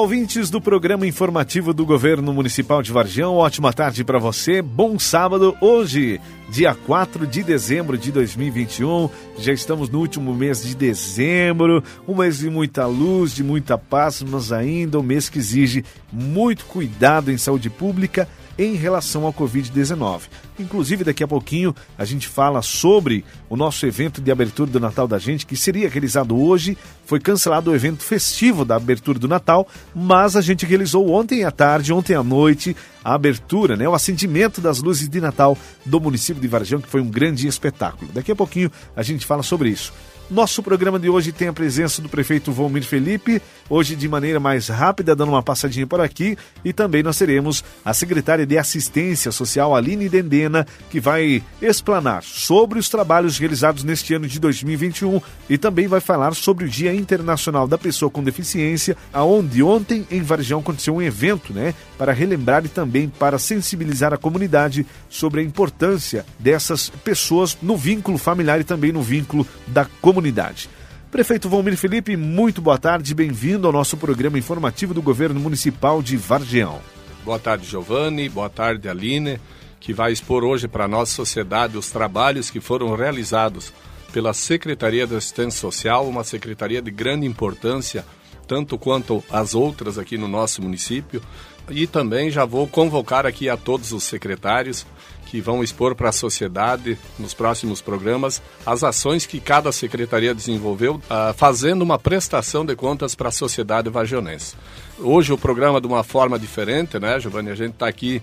ouvintes do programa informativo do Governo Municipal de Vargião. Ótima tarde para você. Bom sábado. Hoje, dia 4 de dezembro de 2021. Já estamos no último mês de dezembro. Um mês de muita luz, de muita paz, mas ainda um mês que exige muito cuidado em saúde pública em relação ao Covid-19. Inclusive, daqui a pouquinho a gente fala sobre o nosso evento de abertura do Natal da gente, que seria realizado hoje. Foi cancelado o evento festivo da abertura do Natal, mas a gente realizou ontem à tarde, ontem à noite, a abertura, né, o acendimento das luzes de Natal do município de Varjão, que foi um grande espetáculo. Daqui a pouquinho a gente fala sobre isso. Nosso programa de hoje tem a presença do prefeito Volmir Felipe, hoje de maneira mais rápida, dando uma passadinha por aqui, e também nós teremos a secretária de Assistência Social, Aline Dendena, que vai explanar sobre os trabalhos realizados neste ano de 2021 e também vai falar sobre o Dia Internacional da Pessoa com Deficiência, aonde ontem em Varjão aconteceu um evento, né, para relembrar e também para sensibilizar a comunidade sobre a importância dessas pessoas no vínculo familiar e também no vínculo da comunidade comunidade. Prefeito Valmir Felipe, muito boa tarde, bem-vindo ao nosso programa informativo do Governo Municipal de Vargião. Boa tarde, Giovanni, boa tarde, Aline, que vai expor hoje para a nossa sociedade os trabalhos que foram realizados pela Secretaria da Assistência Social, uma secretaria de grande importância, tanto quanto as outras aqui no nosso município. E também já vou convocar aqui a todos os secretários que vão expor para a sociedade nos próximos programas as ações que cada secretaria desenvolveu, uh, fazendo uma prestação de contas para a sociedade vagionense. Hoje o programa de uma forma diferente, né, Giovanni? A gente está aqui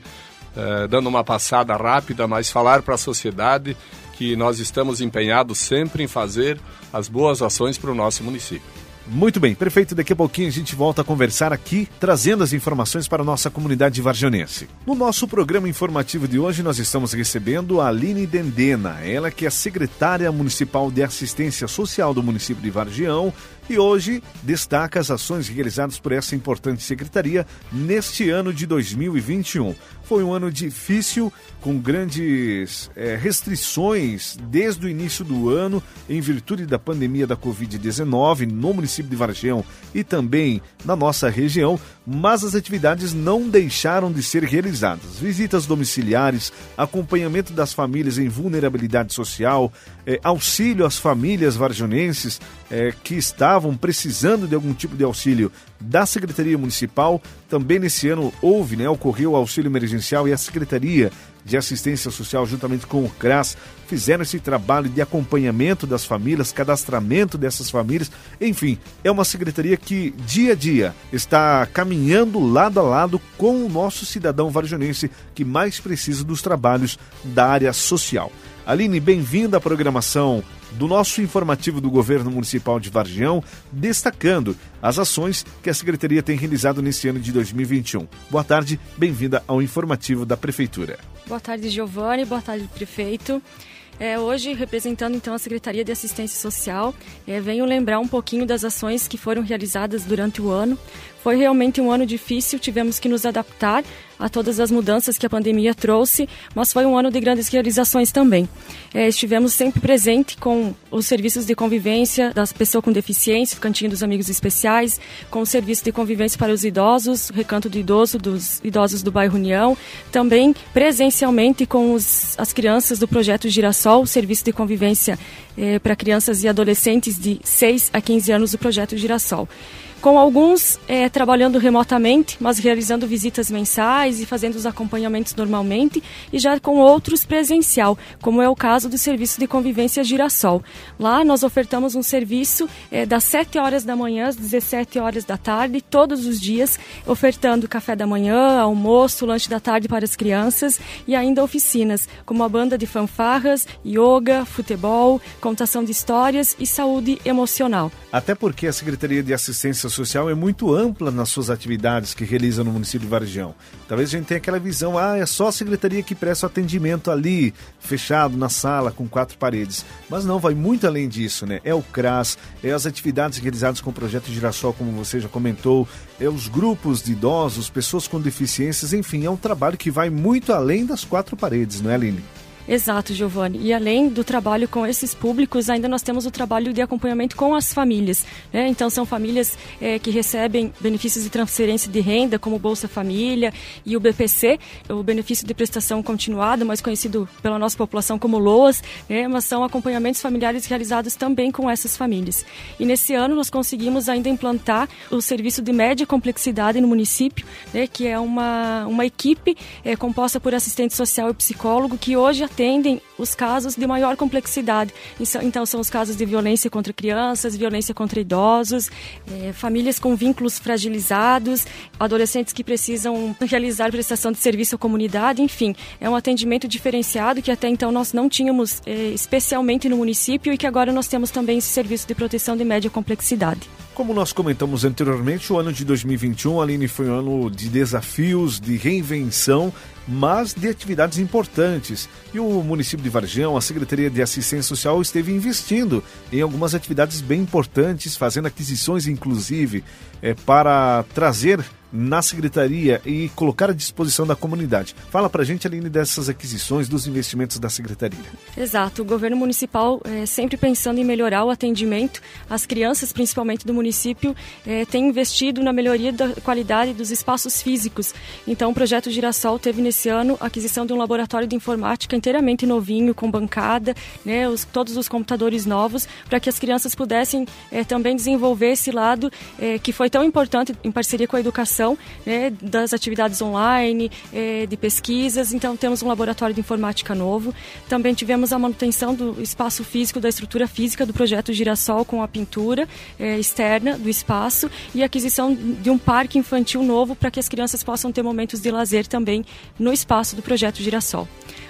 uh, dando uma passada rápida, mas falar para a sociedade que nós estamos empenhados sempre em fazer as boas ações para o nosso município. Muito bem, prefeito, daqui a pouquinho a gente volta a conversar aqui, trazendo as informações para a nossa comunidade varjonense. No nosso programa informativo de hoje, nós estamos recebendo a Aline Dendena, ela que é secretária municipal de assistência social do município de Vargião e hoje destaca as ações realizadas por essa importante secretaria neste ano de 2021. Foi um ano difícil, com grandes é, restrições desde o início do ano, em virtude da pandemia da Covid-19 no município de Vargião e também na nossa região, mas as atividades não deixaram de ser realizadas. Visitas domiciliares, acompanhamento das famílias em vulnerabilidade social, é, auxílio às famílias varjonenses é, que estavam precisando de algum tipo de auxílio da Secretaria Municipal. Também nesse ano houve, né, ocorreu o auxílio emergencial e a Secretaria de Assistência Social, juntamente com o CRAS, fizeram esse trabalho de acompanhamento das famílias, cadastramento dessas famílias. Enfim, é uma secretaria que dia a dia está caminhando lado a lado com o nosso cidadão varjonense que mais precisa dos trabalhos da área social. Aline, bem-vinda à programação do nosso informativo do Governo Municipal de Vargião, destacando as ações que a Secretaria tem realizado nesse ano de 2021. Boa tarde, bem-vinda ao informativo da Prefeitura. Boa tarde, Giovanni. Boa tarde, prefeito. É, hoje, representando então a Secretaria de Assistência Social, é, venho lembrar um pouquinho das ações que foram realizadas durante o ano. Foi realmente um ano difícil, tivemos que nos adaptar a todas as mudanças que a pandemia trouxe, mas foi um ano de grandes realizações também. É, estivemos sempre presente com os serviços de convivência das pessoas com deficiência, o Cantinho dos Amigos Especiais, com o serviço de convivência para os idosos, o Recanto do Idoso dos idosos do bairro União, também presencialmente com os, as crianças do projeto Girassol, o serviço de convivência é, para crianças e adolescentes de 6 a 15 anos do projeto Girassol com alguns é, trabalhando remotamente, mas realizando visitas mensais e fazendo os acompanhamentos normalmente, e já com outros presencial, como é o caso do serviço de convivência Girassol. Lá nós ofertamos um serviço é, das 7 horas da manhã às 17 horas da tarde, todos os dias, ofertando café da manhã, almoço, lanche da tarde para as crianças e ainda oficinas, como a banda de fanfarras, yoga, futebol, contação de histórias e saúde emocional. Até porque a Secretaria de Assistência assistência social é muito ampla nas suas atividades que realiza no município de Vargião. Talvez a gente tenha aquela visão, ah, é só a secretaria que presta atendimento ali, fechado na sala, com quatro paredes. Mas não, vai muito além disso, né? É o CRAS, é as atividades realizadas com o projeto Girassol, como você já comentou, é os grupos de idosos, pessoas com deficiências, enfim, é um trabalho que vai muito além das quatro paredes, não é, Aline? Exato, Giovanni. E além do trabalho com esses públicos, ainda nós temos o trabalho de acompanhamento com as famílias. Né? Então, são famílias é, que recebem benefícios de transferência de renda, como Bolsa Família e o BPC, o benefício de prestação continuada, mais conhecido pela nossa população como LOAS, né? mas são acompanhamentos familiares realizados também com essas famílias. E nesse ano nós conseguimos ainda implantar o serviço de média complexidade no município, né? que é uma, uma equipe é, composta por assistente social e psicólogo que hoje atendem os casos de maior complexidade. Então, são os casos de violência contra crianças, violência contra idosos, é, famílias com vínculos fragilizados, adolescentes que precisam realizar prestação de serviço à comunidade, enfim, é um atendimento diferenciado que até então nós não tínhamos é, especialmente no município e que agora nós temos também esse serviço de proteção de média complexidade. Como nós comentamos anteriormente, o ano de 2021, Aline, foi um ano de desafios, de reinvenção, mas de atividades importantes. E o município de Varjão, a Secretaria de Assistência Social, esteve investindo em algumas atividades bem importantes, fazendo aquisições, inclusive, é, para trazer na secretaria e colocar à disposição da comunidade. Fala para a gente, Aline, dessas aquisições, dos investimentos da secretaria. Exato. O governo municipal, é, sempre pensando em melhorar o atendimento às crianças, principalmente do município, é, tem investido na melhoria da qualidade dos espaços físicos. Então, o projeto Girassol teve nesse ano a aquisição de um laboratório de informática inteiramente novinho, com bancada, né, os, todos os computadores novos, para que as crianças pudessem é, também desenvolver esse lado é, que foi tão importante em parceria com a educação né, das atividades online, é, de pesquisas. Então, temos um laboratório de informática novo. Também tivemos a manutenção do espaço físico, da estrutura física do projeto Girassol com a pintura externa do espaço e aquisição de um parque infantil novo para que as crianças possam ter momentos de lazer também no espaço do projeto Girassol.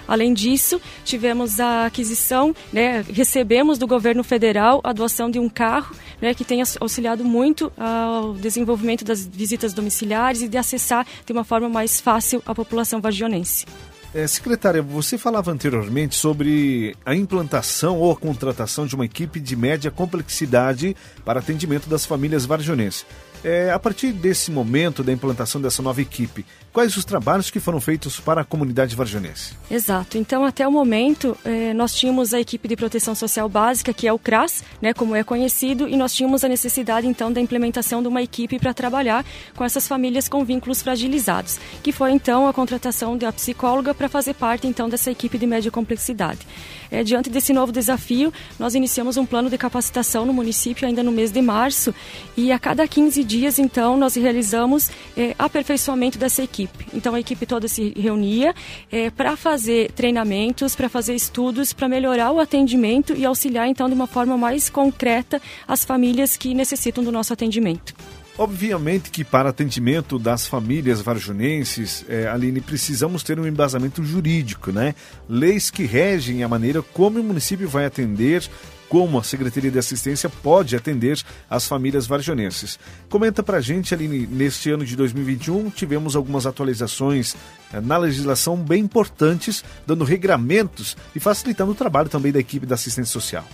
Além disso, tivemos a aquisição, né, recebemos do governo federal a doação de um carro né, que tem auxiliado muito ao desenvolvimento das visitas domiciliares e de acessar de uma forma mais fácil a população vargionense. É, secretária, você falava anteriormente sobre a implantação ou a contratação de uma equipe de média complexidade para atendimento das famílias varjonenses. É, a partir desse momento da implantação dessa nova equipe, quais os trabalhos que foram feitos para a comunidade varjonense? Exato. Então, até o momento, eh, nós tínhamos a equipe de proteção social básica, que é o CRAS, né, como é conhecido, e nós tínhamos a necessidade, então, da implementação de uma equipe para trabalhar com essas famílias com vínculos fragilizados, que foi, então, a contratação da psicóloga para fazer parte, então, dessa equipe de média complexidade. É, diante desse novo desafio, nós iniciamos um plano de capacitação no município ainda no mês de março, e a cada 15 dias, então, nós realizamos é, aperfeiçoamento dessa equipe. Então, a equipe toda se reunia é, para fazer treinamentos, para fazer estudos, para melhorar o atendimento e auxiliar, então, de uma forma mais concreta as famílias que necessitam do nosso atendimento. Obviamente que para atendimento das famílias varjunenses, é, Aline, precisamos ter um embasamento jurídico, né? Leis que regem a maneira como o município vai atender como a Secretaria de Assistência pode atender as famílias varjonenses. Comenta para a gente, Aline, neste ano de 2021 tivemos algumas atualizações eh, na legislação bem importantes, dando regramentos e facilitando o trabalho também da equipe da assistência social.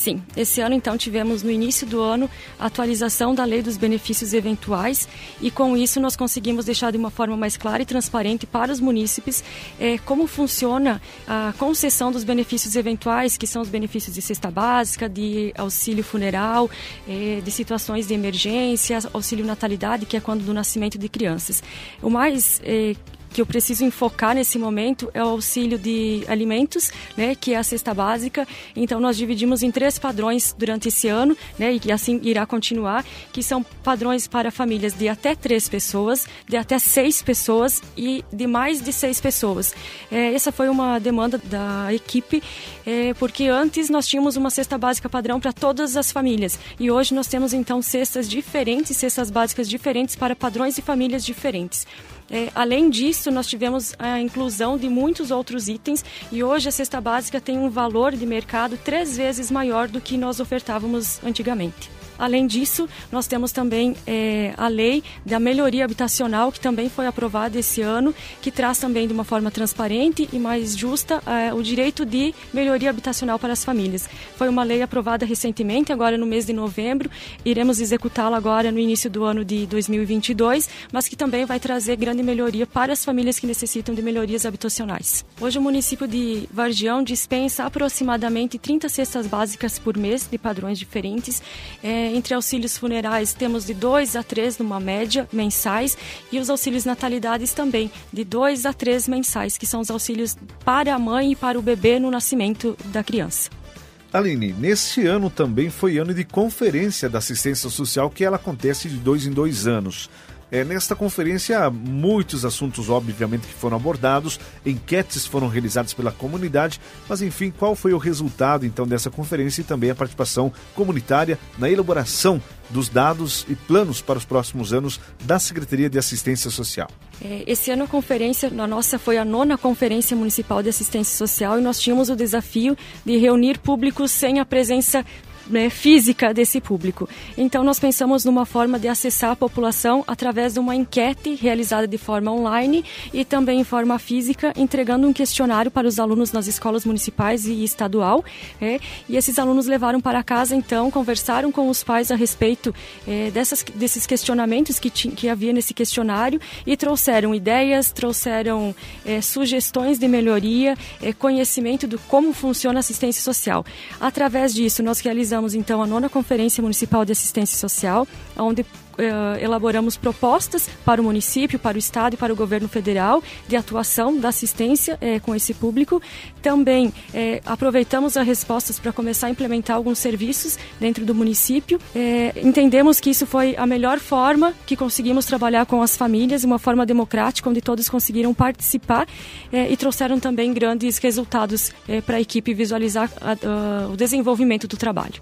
Sim, esse ano então tivemos no início do ano a atualização da lei dos benefícios eventuais e com isso nós conseguimos deixar de uma forma mais clara e transparente para os munícipes eh, como funciona a concessão dos benefícios eventuais, que são os benefícios de cesta básica, de auxílio funeral, eh, de situações de emergência, auxílio natalidade, que é quando do nascimento de crianças. O mais eh, que eu preciso enfocar nesse momento é o auxílio de alimentos, né, que é a cesta básica. Então nós dividimos em três padrões durante esse ano, né, e assim irá continuar, que são padrões para famílias de até três pessoas, de até seis pessoas e de mais de seis pessoas. É, essa foi uma demanda da equipe, é, porque antes nós tínhamos uma cesta básica padrão para todas as famílias e hoje nós temos então cestas diferentes, cestas básicas diferentes para padrões e famílias diferentes. É, além disso, nós tivemos a inclusão de muitos outros itens e hoje a cesta básica tem um valor de mercado três vezes maior do que nós ofertávamos antigamente. Além disso, nós temos também é, a lei da melhoria habitacional, que também foi aprovada esse ano, que traz também de uma forma transparente e mais justa é, o direito de melhoria habitacional para as famílias. Foi uma lei aprovada recentemente, agora no mês de novembro, iremos executá-la agora no início do ano de 2022, mas que também vai trazer grande melhoria para as famílias que necessitam de melhorias habitacionais. Hoje o município de Vargião dispensa aproximadamente 30 cestas básicas por mês de padrões diferentes. É, entre auxílios funerais temos de 2 a 3 numa média mensais e os auxílios natalidades também de 2 a 3 mensais, que são os auxílios para a mãe e para o bebê no nascimento da criança. Aline, neste ano também foi ano de conferência da assistência social que ela acontece de dois em dois anos. É, nesta conferência, muitos assuntos, obviamente, que foram abordados, enquetes foram realizadas pela comunidade, mas enfim, qual foi o resultado então dessa conferência e também a participação comunitária na elaboração dos dados e planos para os próximos anos da Secretaria de Assistência Social? É, esse ano a conferência, na nossa foi a nona Conferência Municipal de Assistência Social e nós tínhamos o desafio de reunir públicos sem a presença né, física desse público. Então, nós pensamos numa forma de acessar a população através de uma enquete realizada de forma online e também em forma física, entregando um questionário para os alunos nas escolas municipais e estadual. É, e esses alunos levaram para casa, então, conversaram com os pais a respeito é, dessas, desses questionamentos que, que havia nesse questionário e trouxeram ideias, trouxeram é, sugestões de melhoria, é, conhecimento do como funciona a assistência social. Através disso, nós realizamos realizamos então a nona Conferência Municipal de Assistência Social, onde elaboramos propostas para o município, para o estado e para o governo federal de atuação da assistência uh, com esse público. Também uh, aproveitamos as respostas para começar a implementar alguns serviços dentro do município. entendemos que isso foi a melhor forma que conseguimos trabalhar com as famílias, uma forma democrática, onde todos conseguiram participar e trouxeram também grandes resultados para a equipe visualizar o desenvolvimento do trabalho.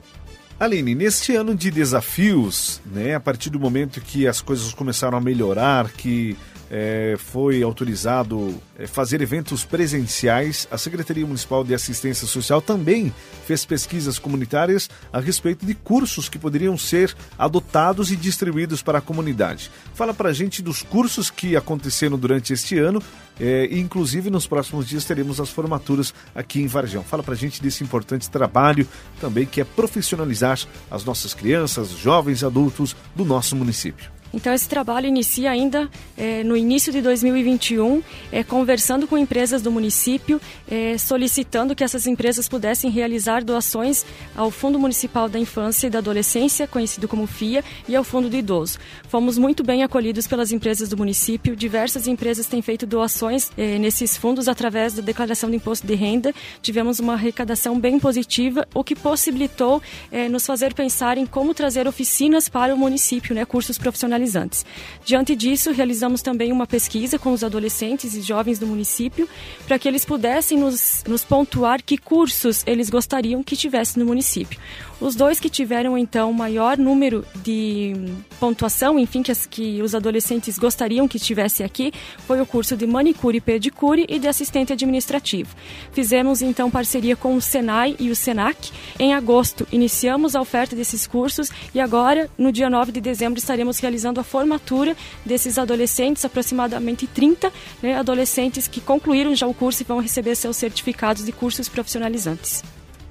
Aline, neste ano de desafios, né, a partir do momento que as coisas começaram a melhorar, que é, foi autorizado é, fazer eventos presenciais. A Secretaria Municipal de Assistência Social também fez pesquisas comunitárias a respeito de cursos que poderiam ser adotados e distribuídos para a comunidade. Fala para a gente dos cursos que aconteceram durante este ano é, e, inclusive, nos próximos dias teremos as formaturas aqui em Varjão. Fala para a gente desse importante trabalho também que é profissionalizar as nossas crianças, jovens, adultos do nosso município. Então, esse trabalho inicia ainda é, no início de 2021, é, conversando com empresas do município, é, solicitando que essas empresas pudessem realizar doações ao Fundo Municipal da Infância e da Adolescência, conhecido como FIA, e ao Fundo do Idoso. Fomos muito bem acolhidos pelas empresas do município. Diversas empresas têm feito doações nesses fundos através da declaração de imposto de renda. Tivemos uma arrecadação bem positiva, o que possibilitou nos fazer pensar em como trazer oficinas para o município, né, cursos profissionais profissionalizantes. Diante disso, realizamos também uma pesquisa com os adolescentes e jovens do município para que eles pudessem nos, nos pontuar que cursos eles gostariam que tivesse no município. Os dois que tiveram, então, maior número de pontuação, enfim, que, as, que os adolescentes gostariam que estivesse aqui, foi o curso de manicure e pedicure e de assistente administrativo. Fizemos, então, parceria com o Senai e o Senac. Em agosto, iniciamos a oferta desses cursos e agora, no dia 9 de dezembro, estaremos realizando a formatura desses adolescentes, aproximadamente 30 né, adolescentes que concluíram já o curso e vão receber seus certificados de cursos profissionalizantes.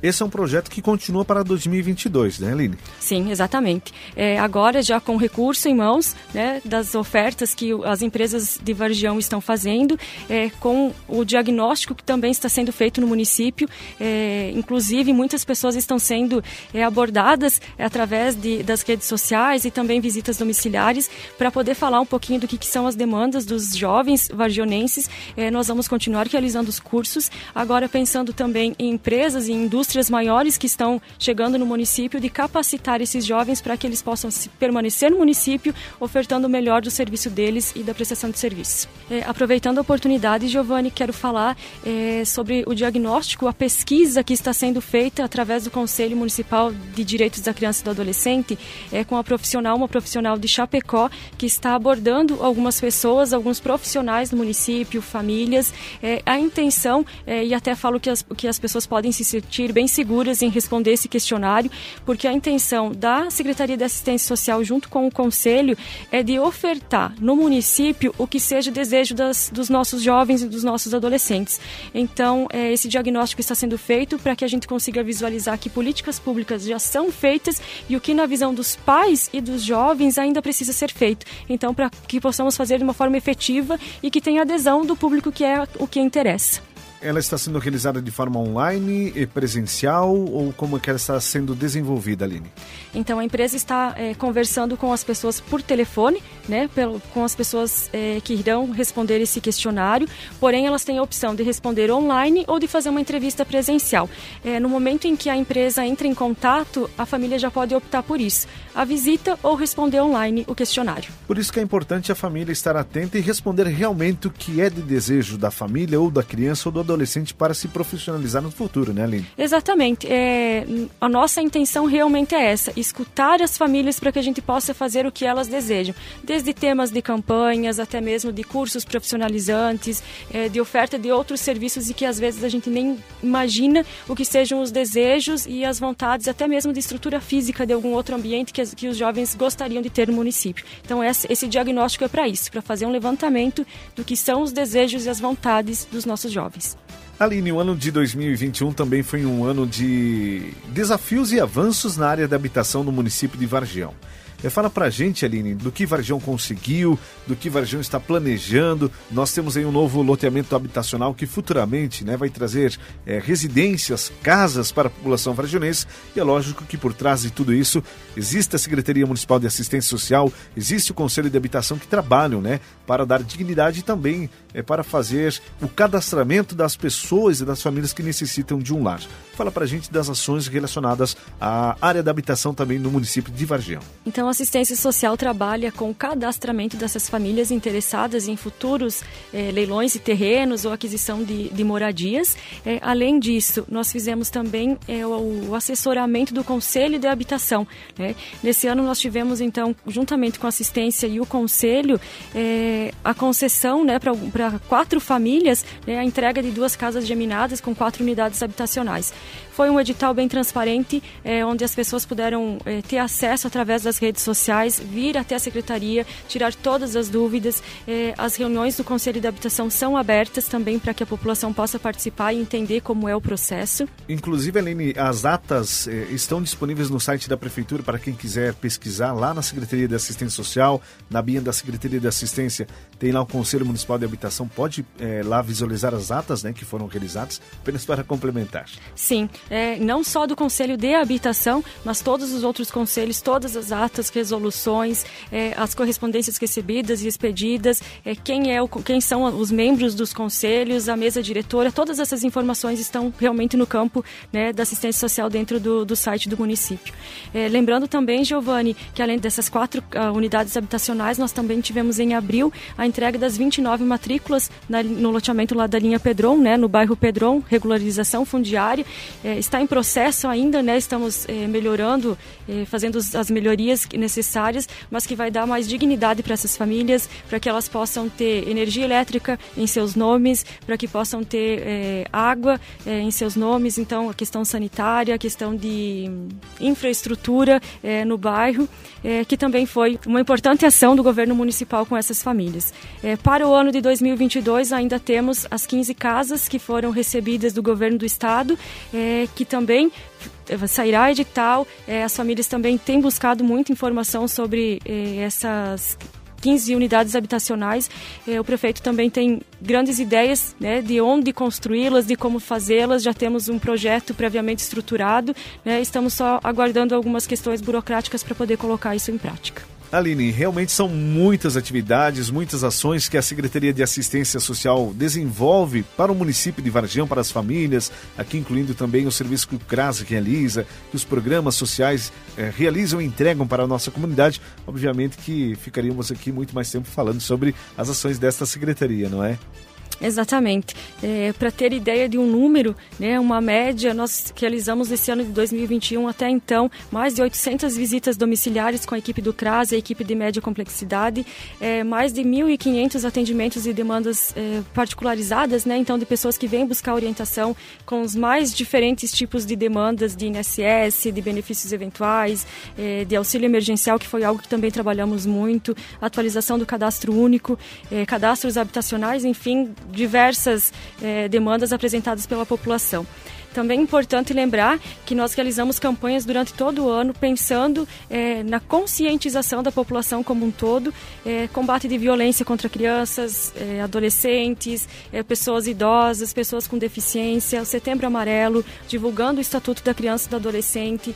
Esse é um projeto que continua para 2022, né, Aline? Sim, exatamente. É, agora, já com recurso em mãos, né, das ofertas que as empresas de Vargião estão fazendo, é, com o diagnóstico que também está sendo feito no município. É, inclusive, muitas pessoas estão sendo é, abordadas através de, das redes sociais e também visitas domiciliares para poder falar um pouquinho do que, que, são as demandas dos jovens vargionenses. É, nós vamos continuar realizando os cursos, agora pensando também em empresas e indústrias indústrias maiores que estão chegando no município de capacitar esses jovens para que eles possam permanecer no município, ofertando o melhor do serviço deles e da prestação de serviço. É, aproveitando a oportunidade, Giovanni, quero falar é, sobre o diagnóstico, a pesquisa que está sendo feita através do Conselho Municipal de Direitos da Criança e do Adolescente, é, com a profissional, uma profissional de Chapecó, que está abordando algumas pessoas, alguns profissionais do município, famílias. É, a intenção, é, e até falo que as, que as pessoas podem se sentir bem seguras em responder esse questionário, porque a intenção da Secretaria de Assistência Social, junto com o Conselho, é de ofertar no município o que seja desejo das, dos nossos jovens e dos nossos adolescentes. Então, é, esse diagnóstico está sendo feito para que a gente consiga visualizar que políticas públicas já são feitas e o que, na visão dos pais e dos jovens, ainda precisa ser feito. Então, para que possamos fazer de uma forma efetiva e que tenha adesão do público que é o que interessa. Ela está sendo realizada de forma online e presencial ou como é que ela está sendo desenvolvida, Aline? Então a empresa está é, conversando com as pessoas por telefone, né, pelo, com as pessoas é, que irão responder esse questionário. Porém elas têm a opção de responder online ou de fazer uma entrevista presencial. É, no momento em que a empresa entra em contato, a família já pode optar por isso: a visita ou responder online o questionário. Por isso que é importante a família estar atenta e responder realmente o que é de desejo da família ou da criança ou do adolescente para se profissionalizar no futuro, né, Aline? Exatamente. É, a nossa intenção realmente é essa: escutar as famílias para que a gente possa fazer o que elas desejam, desde temas de campanhas até mesmo de cursos profissionalizantes, é, de oferta de outros serviços e que às vezes a gente nem imagina o que sejam os desejos e as vontades, até mesmo de estrutura física de algum outro ambiente que, que os jovens gostariam de ter no município. Então, esse, esse diagnóstico é para isso, para fazer um levantamento do que são os desejos e as vontades dos nossos jovens. Aline, o ano de 2021 também foi um ano de desafios e avanços na área da habitação no município de Vargião. É, fala pra gente, Aline, do que Varjão conseguiu, do que Varjão está planejando. Nós temos aí um novo loteamento habitacional que futuramente né, vai trazer é, residências, casas para a população varjonense. E é lógico que por trás de tudo isso existe a Secretaria Municipal de Assistência Social, existe o Conselho de Habitação que trabalham né, para dar dignidade e também é, para fazer o cadastramento das pessoas e das famílias que necessitam de um lar. Fala pra gente das ações relacionadas à área da habitação também no município de Vargião. Então, a assistência social trabalha com o cadastramento dessas famílias interessadas em futuros eh, leilões de terrenos ou aquisição de, de moradias. Eh, além disso, nós fizemos também eh, o, o, assessoramento do Conselho de Habitação. Né? Nesse ano, nós tivemos, então, juntamente com a assistência e o Conselho, a concessão né, para quatro famílias, né, a entrega de duas casas geminadas com quatro unidades habitacionais. Foi um edital bem transparente, onde as pessoas puderam ter acesso através das redes sociais, vir até a secretaria, tirar todas as dúvidas. Eh, as reuniões do Conselho de Habitação são abertas também para que a população possa participar e entender como é o processo. Inclusive, Aline, as atas estão disponíveis no site da Prefeitura para quem quiser pesquisar lá na Secretaria de Assistência Social, na BIA da Secretaria de Assistência, tem lá o Conselho Municipal de Habitação, pode lá visualizar as atas né, que foram realizadas, apenas para complementar. Sim, é, não só do Conselho de Habitação, mas todos os outros conselhos, todas as atas as resoluções, é, as correspondências recebidas e expedidas, é, quem, é o, quem são os membros dos conselhos, a mesa diretora, todas essas informações estão realmente no campo né, da assistência social dentro do, do site do município. É, lembrando também, Giovanni, que além dessas quatro uh, unidades habitacionais, nós também tivemos em abril a entrega das 29 matrículas na, no loteamento lá da linha Pedron, né, no bairro Pedron, regularização fundiária. É, está em processo ainda, né, estamos é, melhorando, é, fazendo as melhorias necessárias, mas que vai dar mais dignidade para essas famílias, para que elas possam ter energia elétrica em seus nomes, para que possam ter é, água em seus nomes. Então, a questão sanitária, a questão de infraestrutura é, no bairro, que também foi uma importante ação do governo municipal com essas famílias. para o ano de 2022, ainda temos as 15 casas que foram recebidas do governo do estado, que também sairá edital. É, as famílias também têm buscado muita informação sobre é, essas 15 unidades habitacionais. O prefeito também tem grandes ideias né, de onde construí-las, de como fazê-las. Já temos um projeto previamente estruturado. Né, estamos só aguardando algumas questões burocráticas para poder colocar isso em prática. Aline, realmente são muitas atividades, muitas ações que a Secretaria de Assistência Social desenvolve para o município de Vargião, para as famílias, aqui incluindo também o serviço que o CRAS realiza, que os programas sociais eh, realizam e entregam para a nossa comunidade. Obviamente que ficaríamos aqui muito mais tempo falando sobre as ações desta secretaria, não é? Exatamente. É, Para ter ideia de um número, né, uma média, nós realizamos esse ano de 2021 até então mais de 800 visitas domiciliares com a equipe do CRAS, a equipe de média complexidade, é, mais de 1.500 atendimentos e demandas é, particularizadas, né, então de pessoas que vêm buscar orientação com os mais diferentes tipos de demandas de INSS, de benefícios eventuais, é, de auxílio emergencial, que foi algo que também trabalhamos muito, atualização do cadastro único, é, cadastros habitacionais, enfim, diversas eh, demandas apresentadas pela população. Também é importante lembrar que nós realizamos campanhas durante todo o ano pensando é, na conscientização da população como um todo, é, combate de violência contra crianças, é, adolescentes, pessoas idosas, pessoas com deficiência, o Setembro Amarelo, divulgando o Estatuto da Criança e do Adolescente,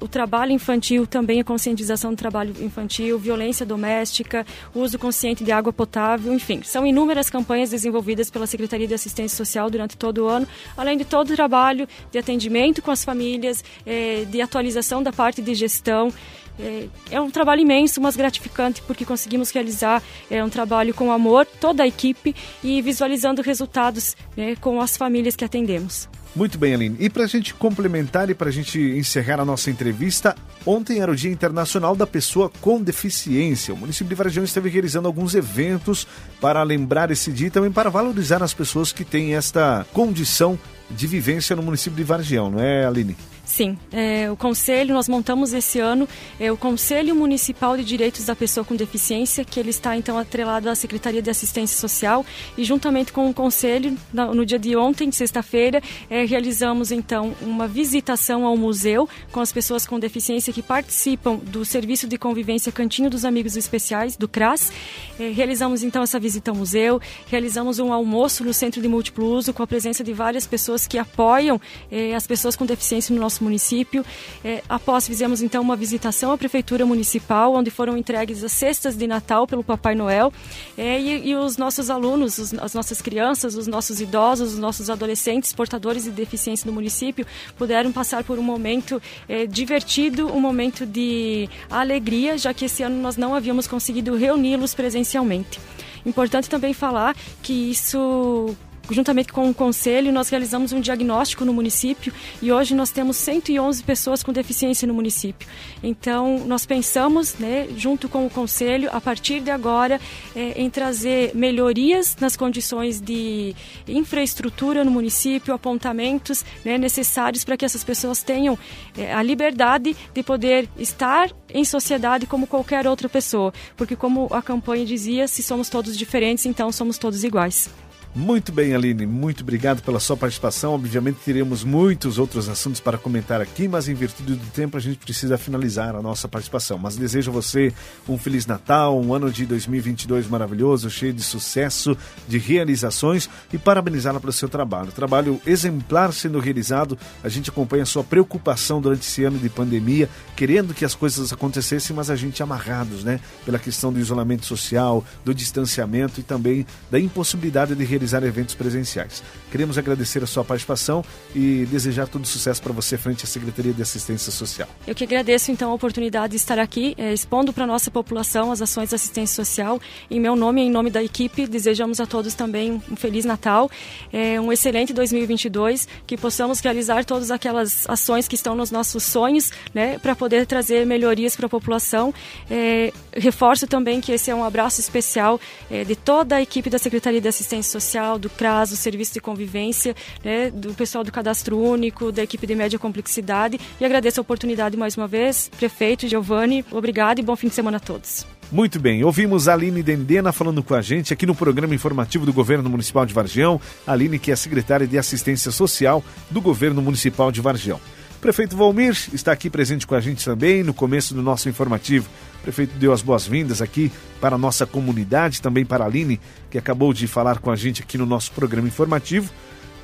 o trabalho infantil também a conscientização do trabalho infantil, violência doméstica, uso consciente de água potável, enfim, são inúmeras campanhas desenvolvidas pela Secretaria de Assistência Social durante todo o ano, além de todo o trabalho trabalho de atendimento com as famílias, é, de atualização da parte de gestão. É, é, um trabalho imenso, mas gratificante, porque conseguimos realizar é, um trabalho com amor, toda a equipe, e visualizando resultados né, com as famílias que atendemos. Muito bem, Aline. E para a gente complementar e para a gente encerrar a nossa entrevista, ontem era o Dia Internacional da Pessoa com Deficiência. O município de Varjão esteve realizando alguns eventos para lembrar esse dia e também para valorizar as pessoas que têm esta condição de vivência no município de Vargião, não é, Aline? Sim, é, o Conselho, nós montamos esse ano é, o Conselho Municipal de Direitos da Pessoa com Deficiência, que ele está então atrelado à Secretaria de Assistência Social. E juntamente com o Conselho, no, dia de ontem, sexta-feira, é, realizamos então uma visitação ao museu com as pessoas com deficiência que participam do Serviço de Convivência Cantinho dos Amigos Especiais, do CRAS. É, realizamos então essa visita ao museu, realizamos um almoço no Centro de Múltiplo Uso com a presença de várias pessoas que apoiam é, as pessoas com deficiência no nosso nosso município. É, após fizemos então uma visitação à prefeitura municipal, onde foram entregues as cestas de Natal pelo Papai Noel é, e, e, os nossos alunos, os, as nossas crianças, os nossos idosos, os nossos adolescentes portadores de deficiência do município puderam passar por um momento é, divertido, um momento de alegria, já que esse ano nós não havíamos conseguido reuni-los presencialmente. Importante também falar que isso juntamente com o conselho, nós realizamos um diagnóstico no município e hoje nós temos 111 pessoas com deficiência no município. Então, nós pensamos, né, junto com o conselho, a partir de agora, é, em trazer melhorias nas condições de infraestrutura no município, apontamentos né, necessários para que essas pessoas tenham é, a liberdade de poder estar em sociedade como qualquer outra pessoa. Porque, como a campanha dizia, se somos todos diferentes, então somos todos iguais. Muito bem, Aline, muito obrigado pela sua participação. Obviamente teremos muitos outros assuntos para comentar aqui, mas em virtude do tempo a gente precisa finalizar a nossa participação. Mas desejo a você um feliz Natal, um ano de 2022 maravilhoso, cheio de sucesso, de realizações e parabenizá-la pelo seu trabalho. Trabalho exemplar sendo realizado. A gente acompanha a sua preocupação durante esse ano de pandemia, querendo que as coisas acontecessem, mas a gente amarrados, né, pela questão do isolamento social, do distanciamento e também da impossibilidade de realizar realizar eventos presenciais. Queremos agradecer a sua participação e desejar todo sucesso para você frente à Secretaria de Assistência Social. Eu que agradeço então a oportunidade de estar aqui é, expondo para a nossa população as ações de assistência social. Em meu nome e em nome da equipe, desejamos a todos também um Feliz Natal, é, um excelente 2022, que possamos realizar todas aquelas ações que estão nos nossos sonhos, né, para poder trazer melhorias para a população. É, reforço também que esse é um abraço especial de toda a equipe da Secretaria de Assistência Social Social, do CRAS, do Serviço de Convivência, né, do pessoal do Cadastro Único, da equipe de média complexidade. E agradeço a oportunidade mais uma vez. Prefeito Giovanni, obrigado e bom fim de semana a todos. Muito bem, ouvimos a Aline Dendena falando com a gente aqui no programa informativo do Governo Municipal de Vargião. Aline, que é secretária de Assistência Social do Governo Municipal de Vargião. Prefeito Valmir está aqui presente com a gente também no começo do nosso informativo. O prefeito deu as boas-vindas aqui para a nossa comunidade, também para a Aline, que acabou de falar com a gente aqui no nosso programa informativo.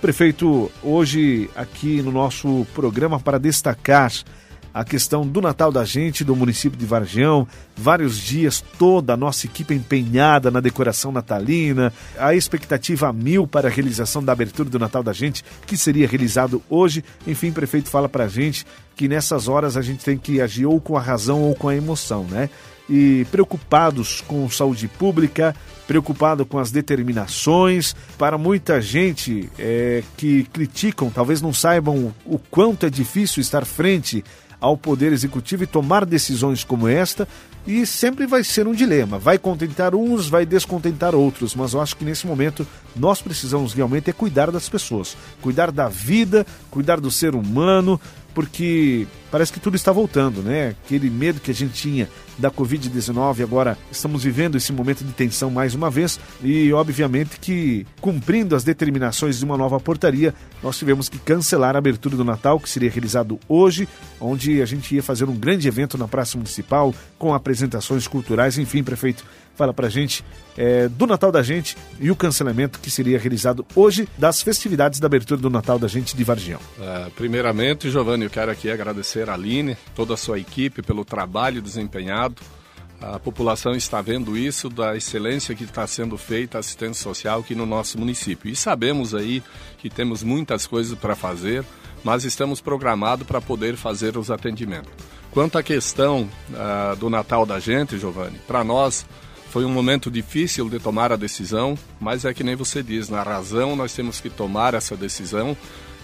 Prefeito, hoje aqui no nosso programa para destacar a questão do Natal da gente, do município de Vargião, vários dias, toda a nossa equipe empenhada na decoração natalina, a expectativa a mil para a realização da abertura do Natal da gente, que seria realizado hoje. Enfim, o prefeito fala para a gente que nessas horas a gente tem que agir ou com a razão ou com a emoção, né? e preocupados com saúde pública, preocupado com as determinações. Para muita gente é, que criticam, talvez não saibam o quanto é difícil estar frente ao Poder Executivo e tomar decisões como esta, e sempre vai ser um dilema. Vai contentar uns, vai descontentar outros, mas eu acho que nesse momento nós precisamos realmente é cuidar das pessoas, cuidar da vida, cuidar do ser humano, porque parece que tudo está voltando, né? Aquele medo que a gente tinha da Covid-19, agora estamos vivendo esse momento de tensão mais uma vez e, obviamente, que cumprindo as determinações de uma nova portaria, nós tivemos que cancelar a abertura do Natal, que seria realizado hoje, onde a gente ia fazer um grande evento na Praça Municipal com apresentações culturais, enfim, prefeito fala pra gente é, do Natal da Gente e o cancelamento que seria realizado hoje das festividades da abertura do Natal da Gente de Vargião. É, primeiramente, Giovanni, eu quero aqui agradecer a Aline, toda a sua equipe pelo trabalho desempenhado. A população está vendo isso, da excelência que está sendo feita a assistência social aqui no nosso município. E sabemos aí que temos muitas coisas para fazer, mas estamos programados para poder fazer os atendimentos. Quanto à questão uh, do Natal da gente, Giovanni, para nós foi um momento difícil de tomar a decisão, mas é que nem você diz, na razão nós temos que tomar essa decisão.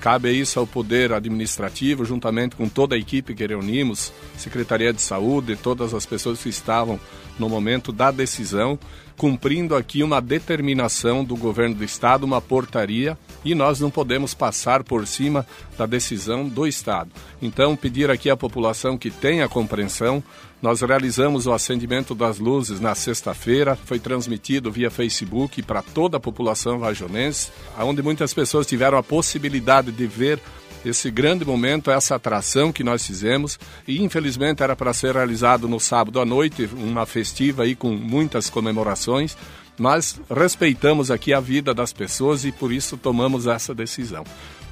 Cabe isso ao Poder Administrativo, juntamente com toda a equipe que reunimos, Secretaria de Saúde, todas as pessoas que estavam no momento da decisão, cumprindo aqui uma determinação do governo do Estado, uma portaria, e nós não podemos passar por cima da decisão do Estado. Então, pedir aqui à população que tenha compreensão, nós realizamos o acendimento das luzes na sexta-feira, foi transmitido via Facebook para toda a população vajonense, onde muitas pessoas tiveram a possibilidade de ver esse grande momento, essa atração que nós fizemos. E infelizmente era para ser realizado no sábado à noite, uma festiva aí com muitas comemorações, mas respeitamos aqui a vida das pessoas e por isso tomamos essa decisão.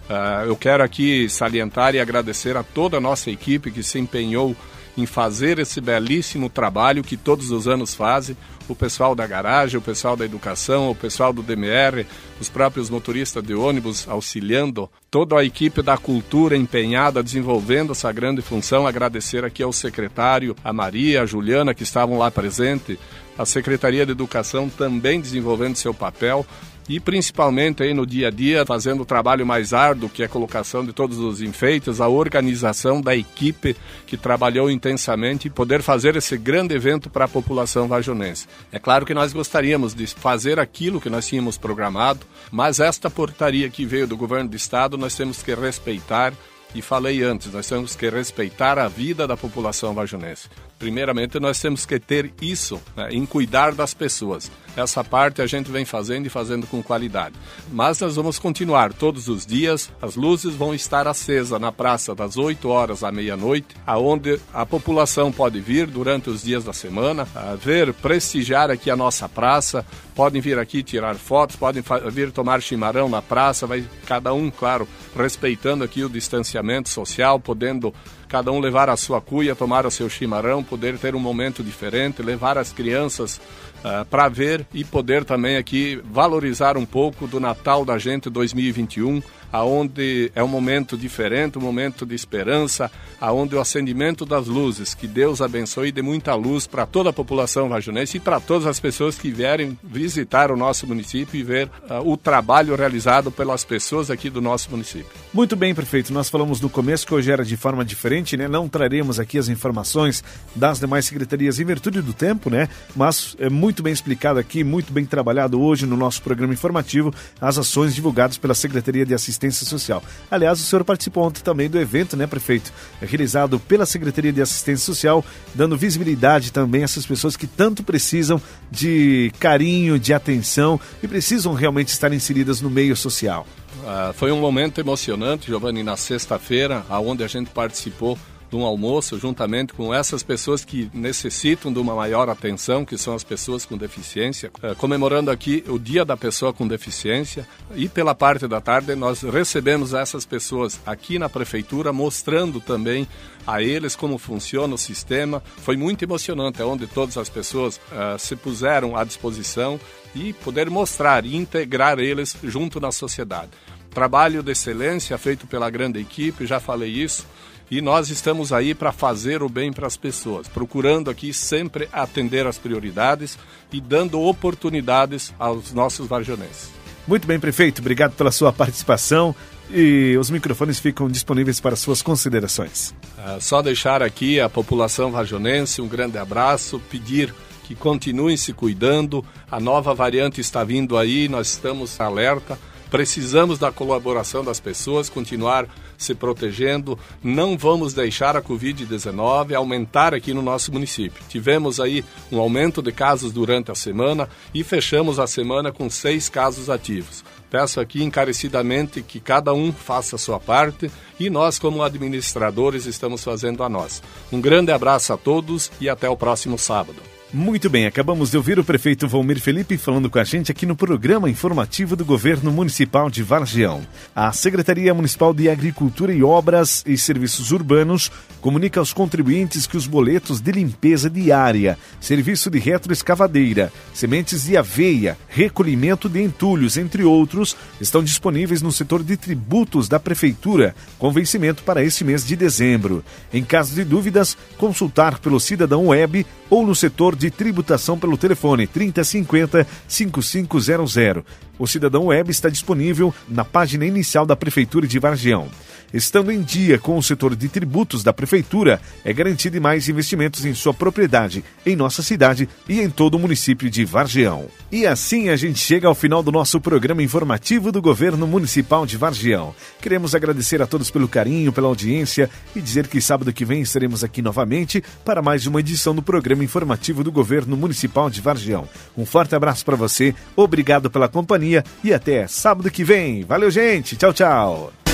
Uh, eu quero aqui salientar e agradecer a toda a nossa equipe que se empenhou em fazer esse belíssimo trabalho que todos os anos fazem. O pessoal da garagem, o pessoal da educação, o pessoal do DMR, os próprios motoristas de ônibus auxiliando, toda a equipe da cultura empenhada desenvolvendo essa grande função. Agradecer aqui ao secretário, a Maria, a Juliana, que estavam lá presentes, a Secretaria de Educação também desenvolvendo seu papel e principalmente aí no dia a dia, fazendo o trabalho mais árduo, que é a colocação de todos os enfeites, a organização da equipe que trabalhou intensamente e poder fazer esse grande evento para a população vajonense. É claro que nós gostaríamos de fazer aquilo que nós tínhamos programado, mas esta portaria que veio do governo do estado nós temos que respeitar e falei antes, nós temos que respeitar a vida da população vajonense. Primeiramente, nós temos que ter isso né, em cuidar das pessoas. Essa parte a gente vem fazendo e fazendo com qualidade. Mas nós vamos continuar todos os dias. As luzes vão estar acesas na praça das 8 horas à meia-noite, aonde a população pode vir durante os dias da semana, ver, prestigiar aqui a nossa praça. Podem vir aqui tirar fotos, podem vir tomar chimarrão na praça. Vai cada um, claro, respeitando aqui o distanciamento social, podendo cada um levar a sua cuia, tomar o seu chimarrão, poder ter um momento diferente, levar as crianças uh, para ver e poder também aqui valorizar um pouco do Natal da gente 2021, aonde é um momento diferente, um momento de esperança, aonde o acendimento das luzes, que Deus abençoe e dê muita luz para toda a população vajonense e para todas as pessoas que vierem visitar o nosso município e ver uh, o trabalho realizado pelas pessoas aqui do nosso município. Muito bem, prefeito. Nós falamos no começo que hoje era de forma diferente, né? Não traremos aqui as informações das demais secretarias em virtude do tempo, né? Mas é muito bem explicado aqui, muito bem trabalhado hoje no nosso programa informativo as ações divulgadas pela Secretaria de Assistência Social. Aliás, o senhor participou ontem também do evento, né, prefeito? Realizado pela Secretaria de Assistência Social, dando visibilidade também a essas pessoas que tanto precisam de carinho, de atenção e precisam realmente estar inseridas no meio social. Uh, foi um momento emocionante, Giovanni, na sexta-feira, aonde a gente participou um almoço juntamente com essas pessoas que necessitam de uma maior atenção, que são as pessoas com deficiência, uh, comemorando aqui o Dia da Pessoa com Deficiência. E pela parte da tarde nós recebemos essas pessoas aqui na prefeitura, mostrando também a eles como funciona o sistema. Foi muito emocionante, onde todas as pessoas uh, se puseram à disposição e poder mostrar e integrar eles junto na sociedade. Trabalho de excelência feito pela grande equipe, já falei isso. E nós estamos aí para fazer o bem para as pessoas, procurando aqui sempre atender as prioridades e dando oportunidades aos nossos varjonenses. Muito bem, prefeito, obrigado pela sua participação e os microfones ficam disponíveis para suas considerações. É só deixar aqui a população vajonense um grande abraço, pedir que continuem se cuidando. A nova variante está vindo aí, nós estamos alerta. Precisamos da colaboração das pessoas, continuar se protegendo. Não vamos deixar a Covid-19 aumentar aqui no nosso município. Tivemos aí um aumento de casos durante a semana e fechamos a semana com seis casos ativos. Peço aqui encarecidamente que cada um faça a sua parte e nós, como administradores, estamos fazendo a nós. Um grande abraço a todos e até o próximo sábado. Muito bem, acabamos de ouvir o prefeito Valmir Felipe falando com a gente aqui no programa informativo do Governo Municipal de Vargião. A Secretaria Municipal de Agricultura e Obras e Serviços Urbanos comunica aos contribuintes que os boletos de limpeza diária, serviço de retroescavadeira, sementes de aveia, recolhimento de entulhos, entre outros, estão disponíveis no setor de tributos da Prefeitura, com vencimento para este mês de dezembro. Em caso de dúvidas, consultar pelo Cidadão Web ou no setor de tributação pelo telefone 3050 5500. O Cidadão Web está disponível na página inicial da Prefeitura de Vargião. Estando em dia com o setor de tributos da Prefeitura, é garantido mais investimentos em sua propriedade, em nossa cidade e em todo o município de Vargião. E assim a gente chega ao final do nosso programa informativo do Governo Municipal de Vargião. Queremos agradecer a todos pelo carinho, pela audiência e dizer que sábado que vem estaremos aqui novamente para mais uma edição do programa informativo do Governo Municipal de Vargião. Um forte abraço para você, obrigado pela companhia e até sábado que vem. Valeu, gente. Tchau, tchau.